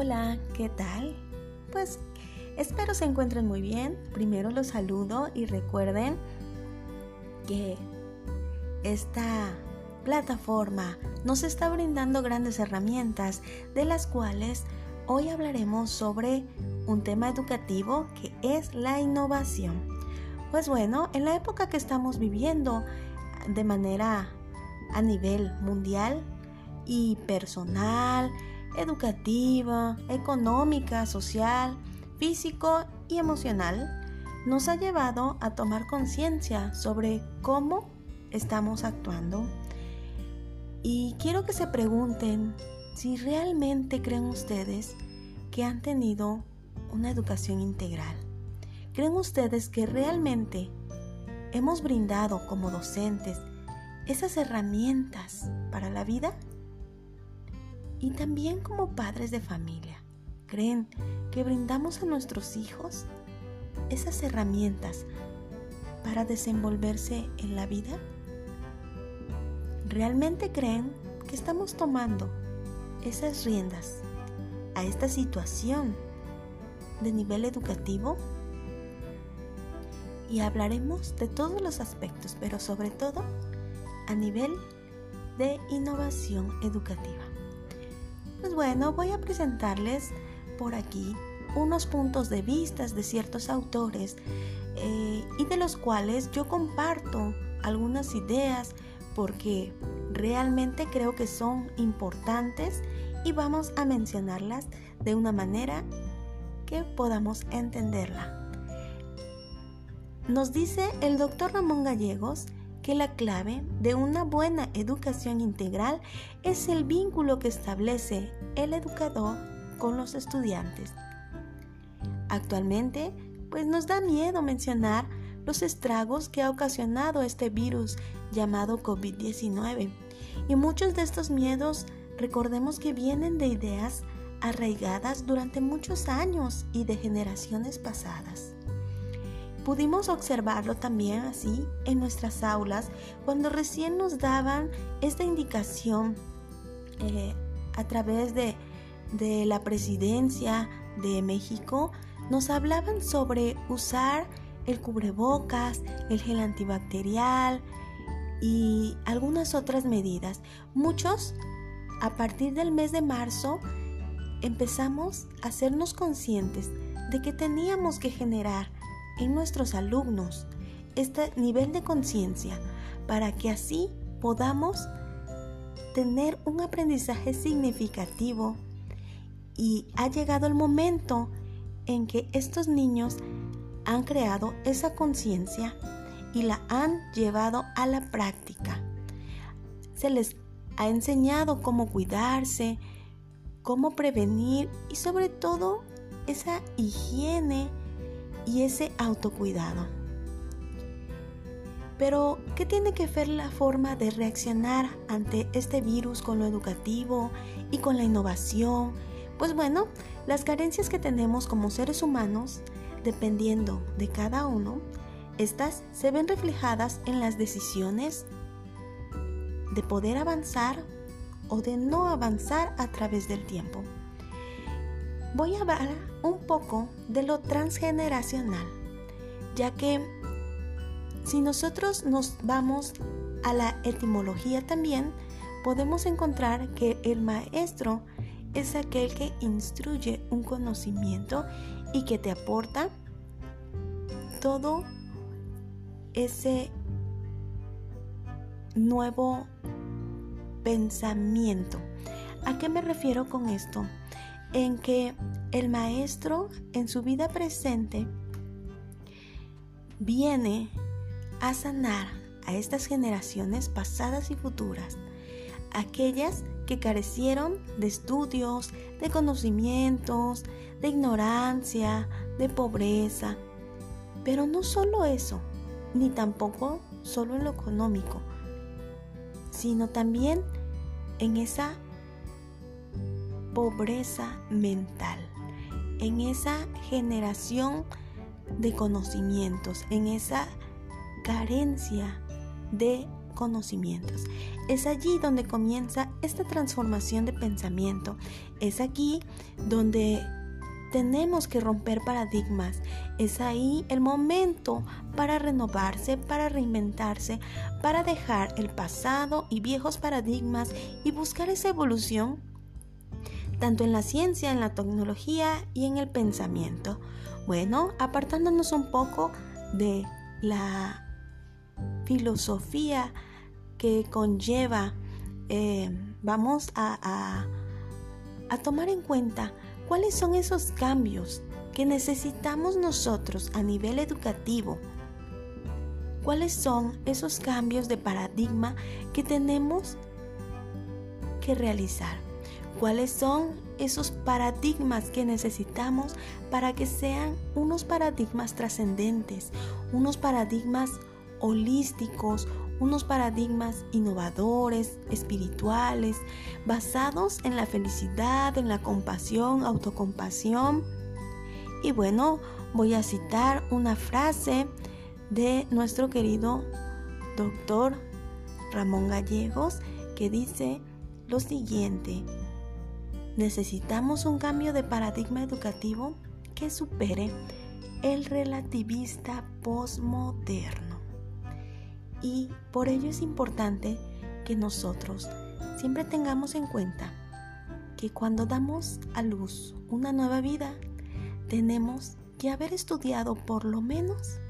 Hola, ¿qué tal? Pues espero se encuentren muy bien. Primero los saludo y recuerden que esta plataforma nos está brindando grandes herramientas de las cuales hoy hablaremos sobre un tema educativo que es la innovación. Pues bueno, en la época que estamos viviendo de manera a nivel mundial y personal, educativa, económica, social, físico y emocional, nos ha llevado a tomar conciencia sobre cómo estamos actuando. Y quiero que se pregunten si realmente creen ustedes que han tenido una educación integral. ¿Creen ustedes que realmente hemos brindado como docentes esas herramientas para la vida? Y también como padres de familia, ¿creen que brindamos a nuestros hijos esas herramientas para desenvolverse en la vida? ¿Realmente creen que estamos tomando esas riendas a esta situación de nivel educativo? Y hablaremos de todos los aspectos, pero sobre todo a nivel de innovación educativa. Pues bueno, voy a presentarles por aquí unos puntos de vista de ciertos autores eh, y de los cuales yo comparto algunas ideas porque realmente creo que son importantes y vamos a mencionarlas de una manera que podamos entenderla. Nos dice el doctor Ramón Gallegos que la clave de una buena educación integral es el vínculo que establece el educador con los estudiantes. Actualmente, pues nos da miedo mencionar los estragos que ha ocasionado este virus llamado COVID-19. Y muchos de estos miedos recordemos que vienen de ideas arraigadas durante muchos años y de generaciones pasadas. Pudimos observarlo también así en nuestras aulas cuando recién nos daban esta indicación eh, a través de, de la presidencia de México. Nos hablaban sobre usar el cubrebocas, el gel antibacterial y algunas otras medidas. Muchos, a partir del mes de marzo, empezamos a hacernos conscientes de que teníamos que generar en nuestros alumnos este nivel de conciencia para que así podamos tener un aprendizaje significativo y ha llegado el momento en que estos niños han creado esa conciencia y la han llevado a la práctica. Se les ha enseñado cómo cuidarse, cómo prevenir y sobre todo esa higiene y ese autocuidado. Pero, ¿qué tiene que ver la forma de reaccionar ante este virus con lo educativo y con la innovación? Pues bueno, las carencias que tenemos como seres humanos, dependiendo de cada uno, estas se ven reflejadas en las decisiones de poder avanzar o de no avanzar a través del tiempo voy a hablar un poco de lo transgeneracional, ya que si nosotros nos vamos a la etimología también, podemos encontrar que el maestro es aquel que instruye un conocimiento y que te aporta todo ese nuevo pensamiento. ¿A qué me refiero con esto? En que el maestro en su vida presente viene a sanar a estas generaciones pasadas y futuras, aquellas que carecieron de estudios, de conocimientos, de ignorancia, de pobreza. Pero no solo eso, ni tampoco solo en lo económico, sino también en esa pobreza mental, en esa generación de conocimientos, en esa carencia de conocimientos. Es allí donde comienza esta transformación de pensamiento. Es aquí donde tenemos que romper paradigmas. Es ahí el momento para renovarse, para reinventarse, para dejar el pasado y viejos paradigmas y buscar esa evolución, tanto en la ciencia, en la tecnología y en el pensamiento. Bueno, apartándonos un poco de la filosofía que conlleva, eh, vamos a, a tomar en cuenta cuáles son esos cambios que necesitamos nosotros a nivel educativo. ¿Cuáles son esos cambios de paradigma que tenemos que realizar? ¿Cuáles son esos paradigmas que necesitamos para que sean unos paradigmas trascendentes, unos paradigmas holísticos, unos paradigmas innovadores, espirituales, basados en la felicidad, en la compasión, autocompasión. Y bueno, voy a citar una frase de nuestro querido doctor Ramón Gallegos que dice lo siguiente, necesitamos un cambio de paradigma educativo que supere el relativista postmoderno. Y por ello es importante que nosotros siempre tengamos en cuenta que cuando damos a luz una nueva vida, tenemos que haber estudiado por lo menos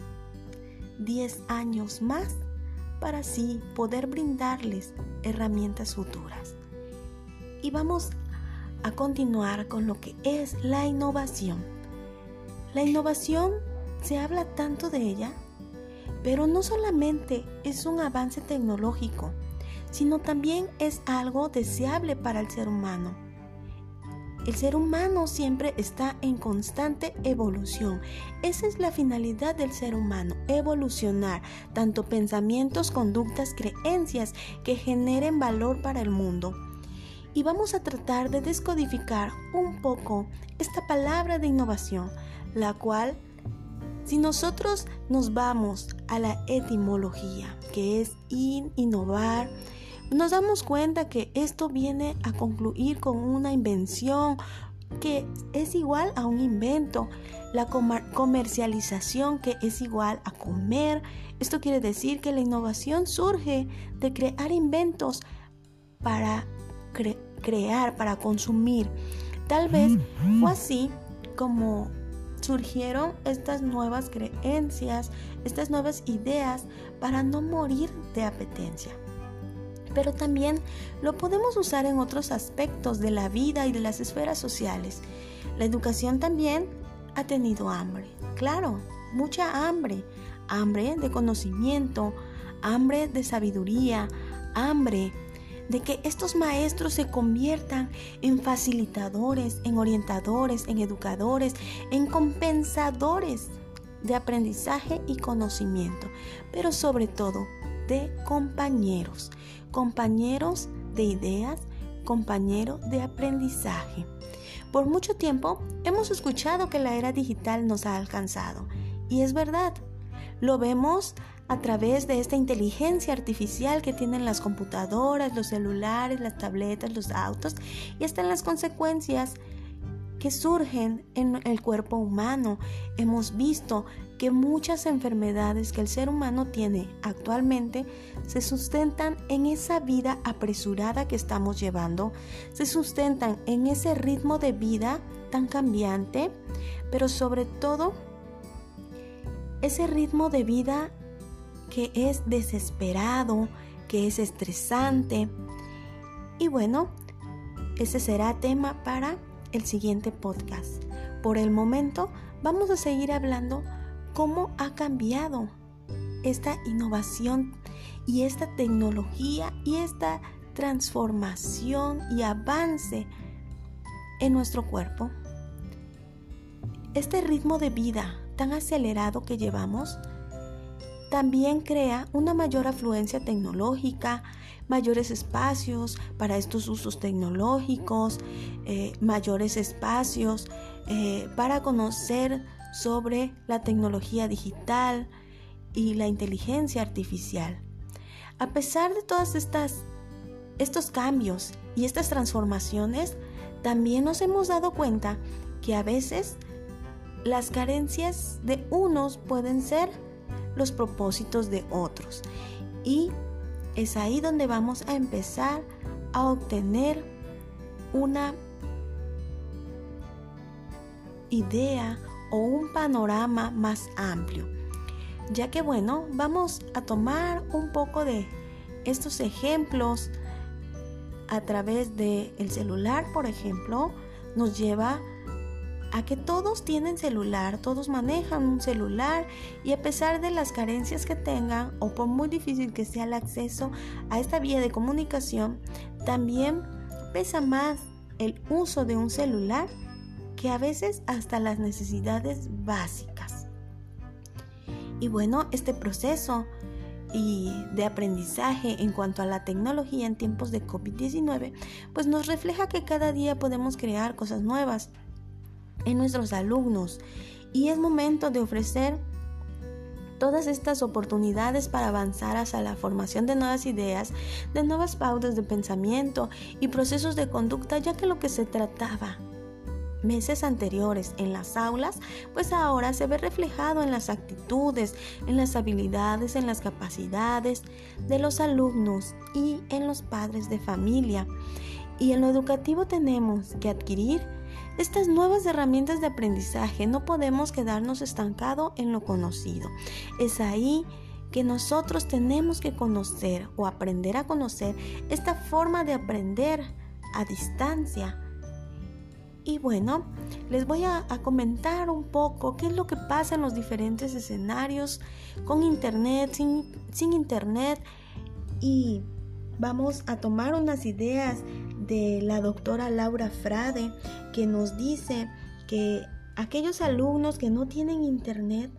10 años más para así poder brindarles herramientas futuras. Y vamos a continuar con lo que es la innovación. La innovación, se habla tanto de ella pero no solamente es un avance tecnológico, sino también es algo deseable para el ser humano. El ser humano siempre está en constante evolución. Esa es la finalidad del ser humano, evolucionar tanto pensamientos, conductas, creencias que generen valor para el mundo. Y vamos a tratar de descodificar un poco esta palabra de innovación, la cual si nosotros nos vamos a la etimología, que es in, innovar, nos damos cuenta que esto viene a concluir con una invención que es igual a un invento, la comercialización que es igual a comer. Esto quiere decir que la innovación surge de crear inventos para crear, para consumir. Tal vez fue así como surgieron estas nuevas creencias, estas nuevas ideas para no morir de apetencia. Pero también lo podemos usar en otros aspectos de la vida y de las esferas sociales. La educación también ha tenido hambre, claro, mucha hambre, hambre de conocimiento, hambre de sabiduría, hambre de que estos maestros se conviertan en facilitadores, en orientadores, en educadores, en compensadores de aprendizaje y conocimiento, pero sobre todo de compañeros, compañeros de ideas, compañeros de aprendizaje. Por mucho tiempo hemos escuchado que la era digital nos ha alcanzado y es verdad. Lo vemos a través de esta inteligencia artificial que tienen las computadoras, los celulares, las tabletas, los autos y hasta en las consecuencias que surgen en el cuerpo humano. Hemos visto que muchas enfermedades que el ser humano tiene actualmente se sustentan en esa vida apresurada que estamos llevando, se sustentan en ese ritmo de vida tan cambiante, pero sobre todo ese ritmo de vida que es desesperado, que es estresante. Y bueno, ese será tema para el siguiente podcast. Por el momento vamos a seguir hablando cómo ha cambiado esta innovación y esta tecnología y esta transformación y avance en nuestro cuerpo. Este ritmo de vida tan acelerado que llevamos también crea una mayor afluencia tecnológica, mayores espacios para estos usos tecnológicos, eh, mayores espacios eh, para conocer sobre la tecnología digital y la inteligencia artificial. A pesar de estas estos cambios y estas transformaciones, también nos hemos dado cuenta que a veces las carencias de unos pueden ser los propósitos de otros. Y es ahí donde vamos a empezar a obtener una idea o un panorama más amplio. Ya que bueno, vamos a tomar un poco de estos ejemplos a través del el celular, por ejemplo, nos lleva a que todos tienen celular, todos manejan un celular y a pesar de las carencias que tengan o por muy difícil que sea el acceso a esta vía de comunicación, también pesa más el uso de un celular que a veces hasta las necesidades básicas. Y bueno, este proceso y de aprendizaje en cuanto a la tecnología en tiempos de COVID-19, pues nos refleja que cada día podemos crear cosas nuevas en nuestros alumnos y es momento de ofrecer todas estas oportunidades para avanzar hacia la formación de nuevas ideas, de nuevas pautas de pensamiento y procesos de conducta, ya que lo que se trataba meses anteriores en las aulas, pues ahora se ve reflejado en las actitudes, en las habilidades, en las capacidades de los alumnos y en los padres de familia. Y en lo educativo tenemos que adquirir estas nuevas herramientas de aprendizaje. No podemos quedarnos estancados en lo conocido. Es ahí que nosotros tenemos que conocer o aprender a conocer esta forma de aprender a distancia y bueno, les voy a, comentar un poco qué es lo que pasa en los diferentes escenarios con internet, sin, sin internet. Y vamos a tomar unas ideas de la doctora Laura Frade que nos dice que aquellos alumnos que no tienen internet,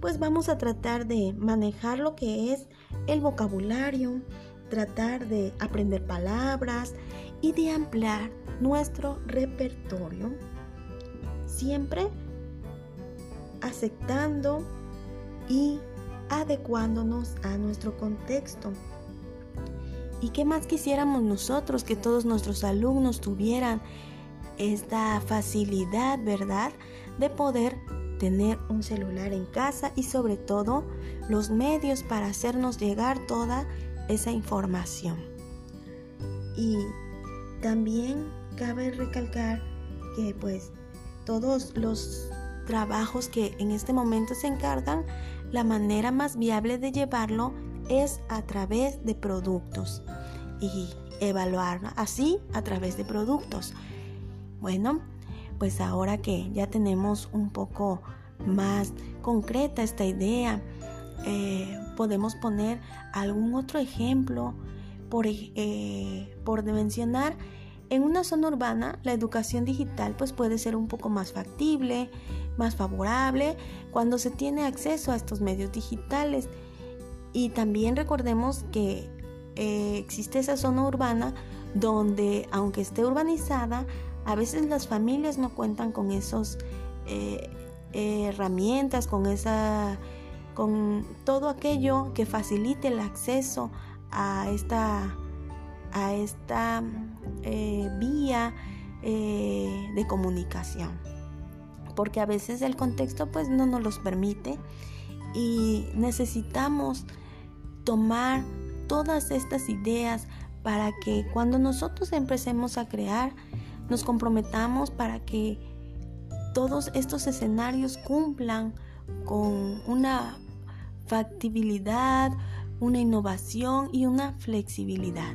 pues vamos a tratar de manejar lo que es el vocabulario, tratar de aprender palabras y de ampliar nuestro repertorio, siempre aceptando y adecuándonos a nuestro contexto. ¿Y qué más quisiéramos nosotros que todos nuestros alumnos tuvieran esta facilidad, verdad, de poder tener un celular en casa y sobre todo los medios para hacernos llegar toda esa información? Y también cabe recalcar que pues todos los trabajos que en este momento se encargan, la manera más viable de llevarlo es a través de productos y evaluar así a través de productos. Bueno, pues ahora que ya tenemos un poco más concreta esta idea, eh, podemos poner algún otro ejemplo por, eh, por mencionar en una zona urbana, la educación digital pues puede ser un poco más factible, más favorable cuando se tiene acceso a estos medios digitales. Y también recordemos que eh, existe esa zona urbana donde, aunque esté urbanizada, a veces las familias no cuentan con esos eh, herramientas, con esa, con todo aquello que facilite el acceso a esta a esta eh, vía de comunicación. Porque a veces el contexto pues no nos los permite y necesitamos tomar todas estas ideas para que cuando nosotros empecemos a crear, nos comprometamos para que todos estos escenarios cumplan con una factibilidad, una innovación y una flexibilidad.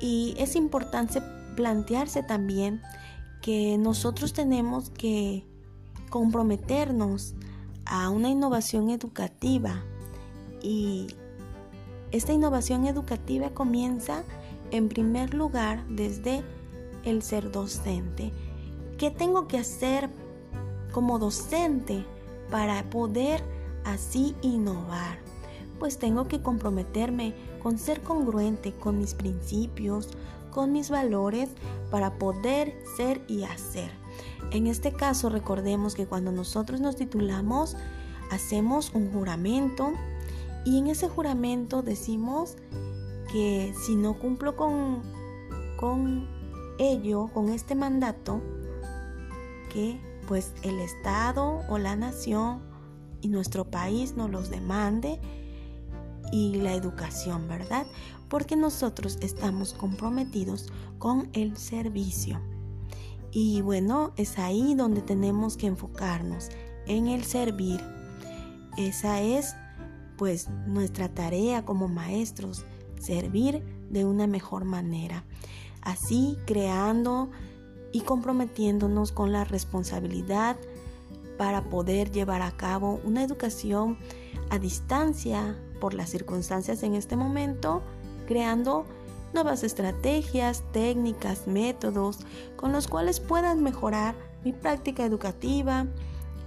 Y es importante plantearse también que nosotros tenemos que comprometernos a una innovación educativa y esta innovación educativa comienza en primer lugar desde el ser docente. ¿Qué tengo que hacer como docente para poder así innovar? pues tengo que comprometerme con ser congruente con mis principios, con mis valores, para poder ser y hacer. En este caso, recordemos que cuando nosotros nos titulamos, hacemos un juramento Y en ese juramento decimos que si no cumplo con, con ello, con este mandato, que pues el Estado o la nación y nuestro país nos los demande y la educación, ¿verdad? Porque nosotros estamos comprometidos con el servicio. Y bueno, es ahí donde tenemos que enfocarnos, en el servir. Esa es pues nuestra tarea como maestros, servir de una mejor manera. Así creando y comprometiéndonos con la responsabilidad para poder llevar a cabo una educación a distancia por las circunstancias en este momento, creando nuevas estrategias, técnicas, métodos con los cuales puedan mejorar mi práctica educativa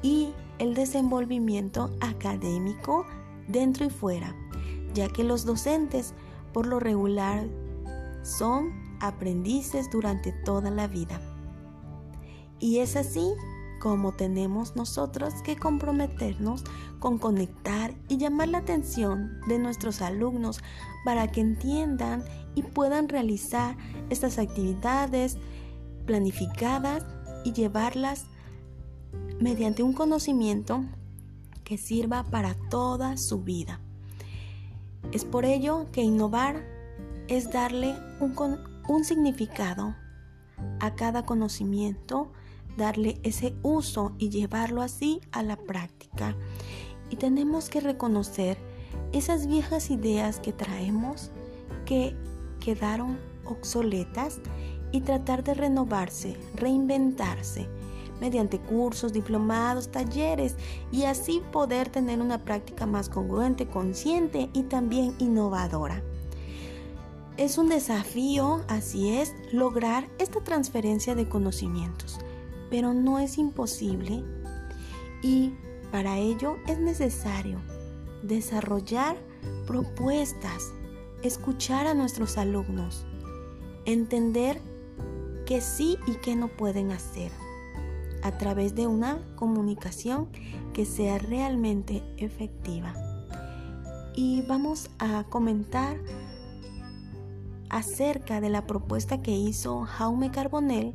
y el desenvolvimiento académico dentro y fuera, ya que los docentes por lo regular son aprendices durante toda la vida. Y es así como tenemos nosotros que comprometernos con conectar y llamar la atención de nuestros alumnos para que entiendan y puedan realizar estas actividades planificadas y llevarlas mediante un conocimiento que sirva para toda su vida. Es por ello que innovar es darle un, un significado a cada conocimiento, darle ese uso y llevarlo así a la práctica. Y tenemos que reconocer esas viejas ideas que traemos que quedaron obsoletas y tratar de renovarse, reinventarse mediante cursos, diplomados, talleres y así poder tener una práctica más congruente, consciente y también innovadora. Es un desafío, así es, lograr esta transferencia de conocimientos, pero no es imposible y para ello es necesario desarrollar propuestas, escuchar a nuestros alumnos, entender que sí y que no pueden hacer a través de una comunicación que sea realmente efectiva. Y vamos a comentar acerca de la propuesta que hizo Jaume Carbonell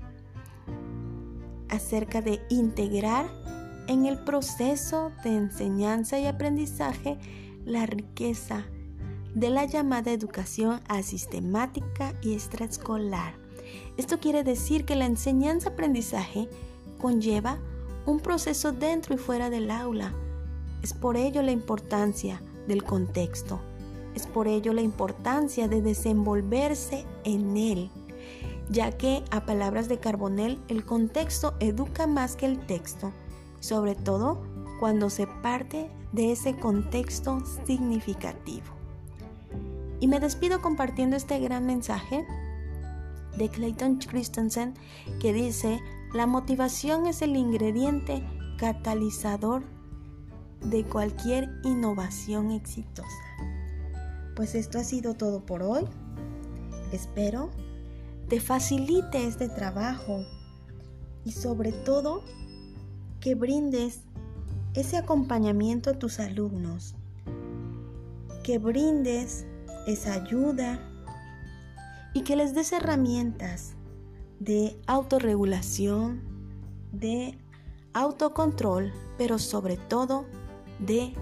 acerca de integrar en el proceso de enseñanza y aprendizaje la riqueza de la llamada educación asistemática y extraescolar. Esto quiere decir que la enseñanza-aprendizaje conlleva un proceso dentro y fuera del aula. Es por ello la importancia del contexto. Es por ello la importancia de desenvolverse en él, ya que a palabras de Carbonell el contexto educa más que el texto, sobre todo cuando se parte de ese contexto significativo. Y me despido compartiendo este gran mensaje de Clayton Christensen que dice, la motivación es el ingrediente catalizador de cualquier innovación exitosa. Pues esto ha sido todo por hoy. Espero te facilite este trabajo y sobre todo que brindes ese acompañamiento a tus alumnos, que brindes esa ayuda y que les des herramientas de autorregulación, de autocontrol, pero sobre todo de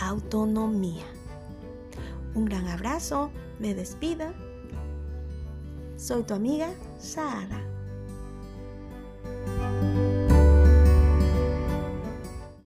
autonomía. Un gran abrazo, me despido. Soy tu amiga Sara.